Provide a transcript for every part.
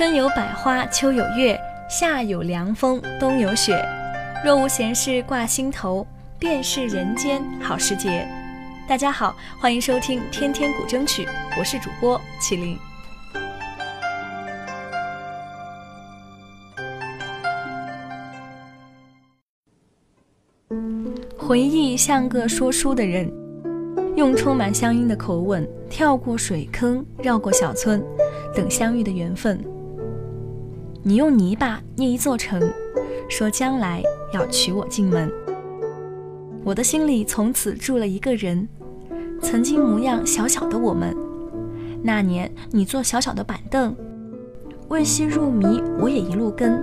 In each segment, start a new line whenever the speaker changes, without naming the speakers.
春有百花，秋有月，夏有凉风，冬有雪。若无闲事挂心头，便是人间好时节。大家好，欢迎收听《天天古筝曲》，我是主播麒麟。回忆像个说书的人，用充满乡音的口吻，跳过水坑，绕过小村，等相遇的缘分。你用泥巴捏一座城，说将来要娶我进门。我的心里从此住了一个人，曾经模样小小的我们。那年你坐小小的板凳，未夕入迷，我也一路跟。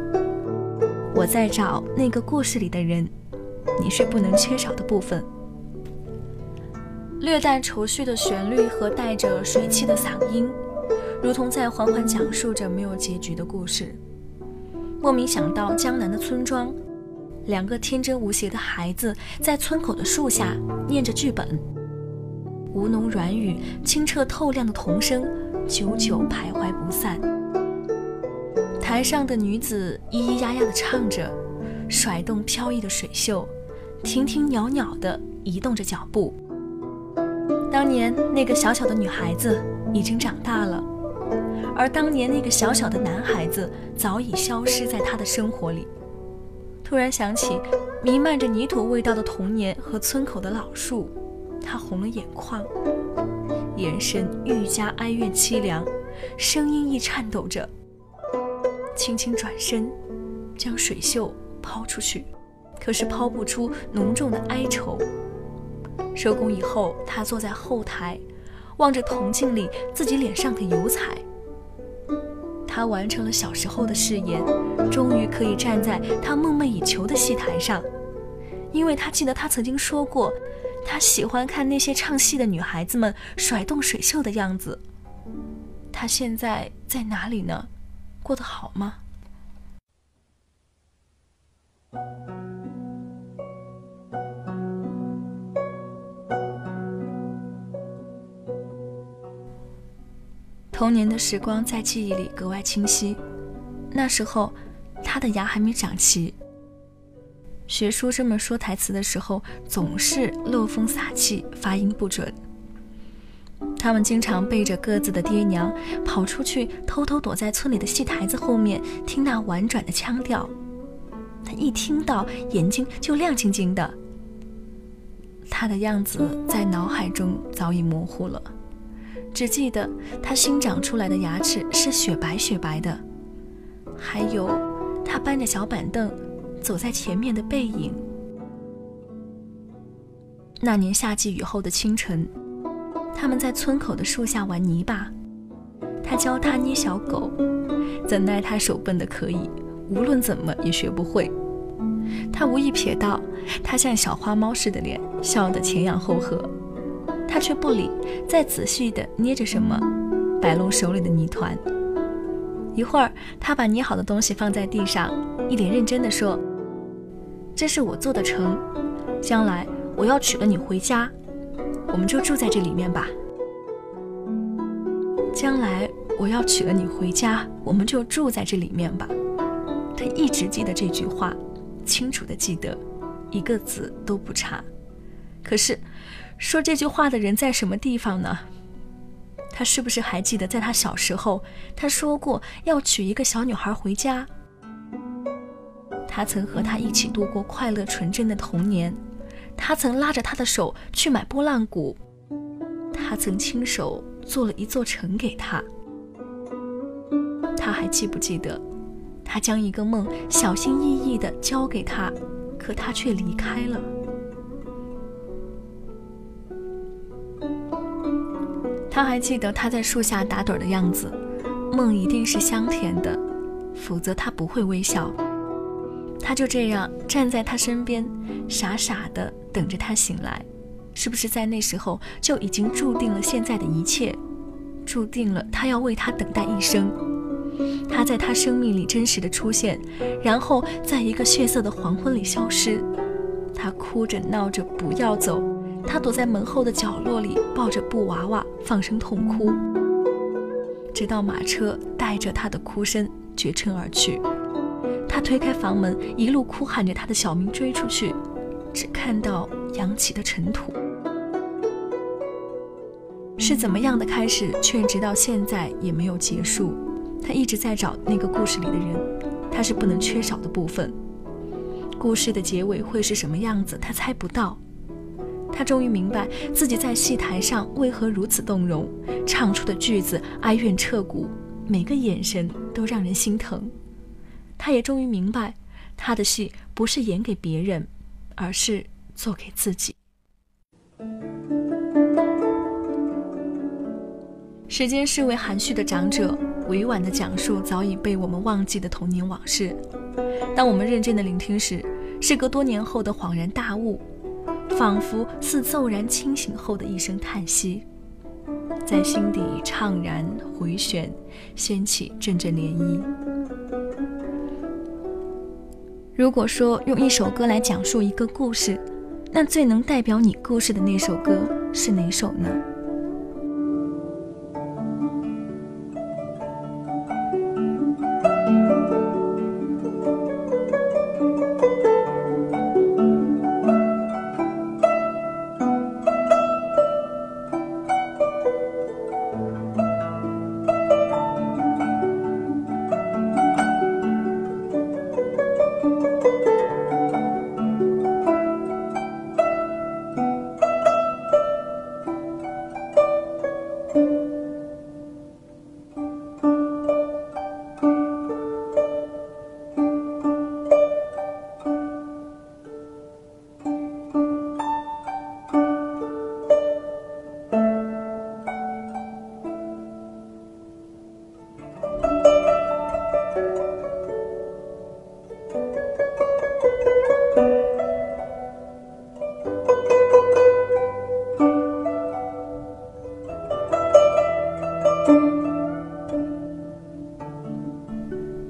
我在找那个故事里的人，你是不能缺少的部分。略带愁绪的旋律和带着水汽的嗓音，如同在缓缓讲述着没有结局的故事。莫名想到江南的村庄，两个天真无邪的孩子在村口的树下念着剧本，吴侬软语、清澈透亮的童声，久久徘徊不散。台上的女子咿咿呀呀地唱着，甩动飘逸的水袖，亭亭袅袅地移动着脚步。当年那个小小的女孩子已经长大了。而当年那个小小的男孩子早已消失在他的生活里。突然想起弥漫着泥土味道的童年和村口的老树，他红了眼眶，眼神愈加哀怨凄凉，声音亦颤抖着，轻轻转身，将水袖抛出去，可是抛不出浓重的哀愁。收工以后，他坐在后台，望着铜镜里自己脸上的油彩。他完成了小时候的誓言，终于可以站在他梦寐以求的戏台上，因为他记得他曾经说过，他喜欢看那些唱戏的女孩子们甩动水袖的样子。他现在在哪里呢？过得好吗？童年的时光在记忆里格外清晰。那时候，他的牙还没长齐。学书生们说台词的时候，总是漏风撒气，发音不准。他们经常背着各自的爹娘，跑出去，偷偷躲在村里的戏台子后面，听那婉转的腔调。他一听到，眼睛就亮晶晶的。他的样子在脑海中早已模糊了。只记得他新长出来的牙齿是雪白雪白的，还有他搬着小板凳走在前面的背影。那年夏季雨后的清晨，他们在村口的树下玩泥巴，他教他捏小狗，怎奈他手笨的可以，无论怎么也学不会。他无意瞥到他像小花猫似的脸，笑得前仰后合。他却不理，再仔细地捏着什么，摆弄手里的泥团。一会儿，他把捏好的东西放在地上，一脸认真地说：“这是我做的城，将来我要娶了你回家，我们就住在这里面吧。将来我要娶了你回家，我们就住在这里面吧。”他一直记得这句话，清楚地记得，一个字都不差。可是。说这句话的人在什么地方呢？他是不是还记得，在他小时候，他说过要娶一个小女孩回家？他曾和她一起度过快乐纯真的童年，他曾拉着她的手去买拨浪鼓，他曾亲手做了一座城给她。他还记不记得，他将一个梦小心翼翼地交给她，可他却离开了。他还记得他在树下打盹的样子，梦一定是香甜的，否则他不会微笑。他就这样站在他身边，傻傻的等着他醒来。是不是在那时候就已经注定了现在的一切，注定了他要为他等待一生？他在他生命里真实的出现，然后在一个血色的黄昏里消失。他哭着闹着不要走。他躲在门后的角落里，抱着布娃娃，放声痛哭，直到马车带着他的哭声绝尘而去。他推开房门，一路哭喊着他的小名追出去，只看到扬起的尘土。是怎么样的开始，却直到现在也没有结束。他一直在找那个故事里的人，他是不能缺少的部分。故事的结尾会是什么样子，他猜不到。他终于明白自己在戏台上为何如此动容，唱出的句子哀怨彻骨，每个眼神都让人心疼。他也终于明白，他的戏不是演给别人，而是做给自己。时间是位含蓄的长者，委婉的讲述早已被我们忘记的童年往事。当我们认真的聆听时，事隔多年后的恍然大悟，仿佛似骤然清醒后的一声叹息，在心底怅然回旋，掀起阵阵涟漪。如果说用一首歌来讲述一个故事，那最能代表你故事的那首歌是哪首呢？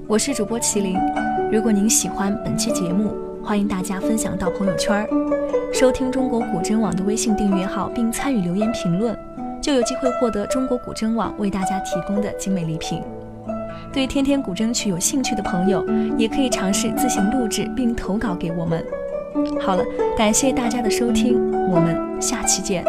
我是主播麒麟，如果您喜欢本期节目，欢迎大家分享到朋友圈，收听中国古筝网的微信订阅号，并参与留言评论，就有机会获得中国古筝网为大家提供的精美礼品。对天天古筝曲有兴趣的朋友，也可以尝试自行录制并投稿给我们。好了，感谢大家的收听，我们下期见。